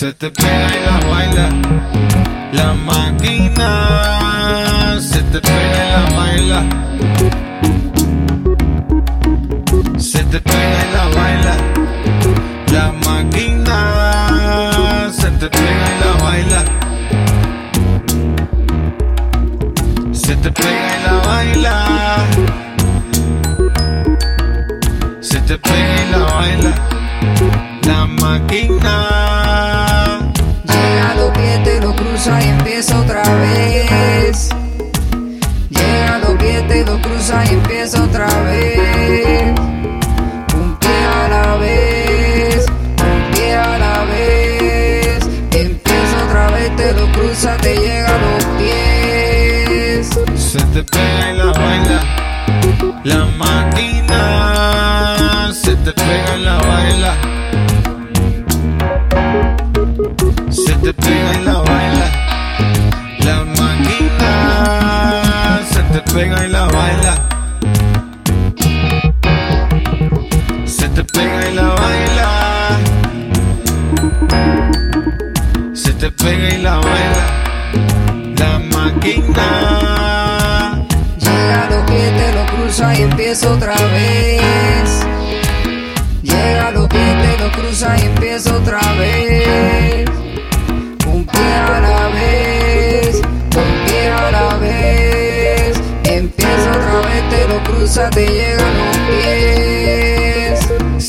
Se te pega y la baila. La máquina se te pega y la baila. Se te pega y la baila. La máquina se te pega y la baila. Se te pega y la baila. Se te pega y la baila. La máquina. Cruza y empieza otra vez. Llega lo que te lo cruza y empieza otra vez. Un pie a la vez, un pie a la vez. Empieza otra vez, te lo cruza, te llega a los pies. Se te pega y la baila. La máquina pega y la baila. Se te pega y la baila. Se te pega y la baila. La máquina. Llega lo que te lo cruza y empieza otra vez. Llega lo que te lo cruza y empieza otra vez.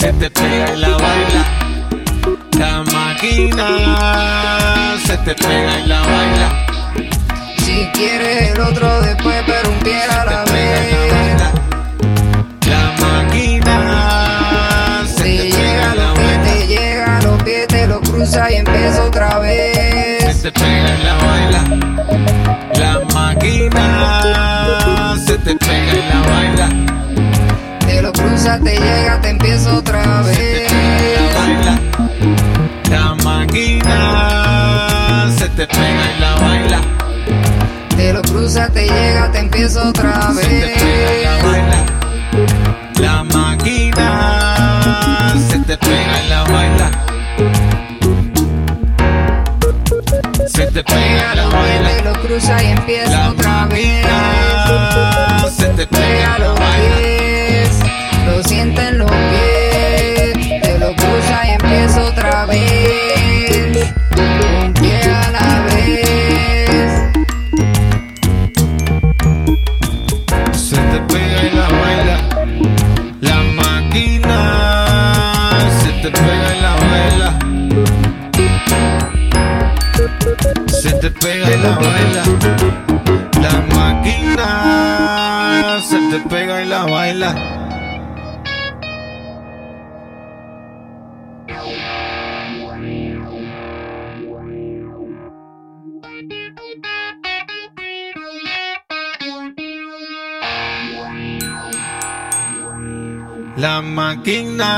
Se te pega y la baila. La máquina se te pega y la baila. Si quieres el otro después, pero un pie a la vez. La máquina se te llega y la lo que baila. te llega a los pies, te lo cruza y empieza otra vez. Se te pega y la baila. Te lo cruza, te llega, te empieza otra vez. baila. La máquina se te pega y la baila. Te lo cruza, te llega, te empieza otra Se te pega y la vez. baila. La máquina se te pega y la baila. Se te pega y la baila. Te lo cruza y empieza La otra vez. Se te pega la baila. La máquina se te pega y la baila. La máquina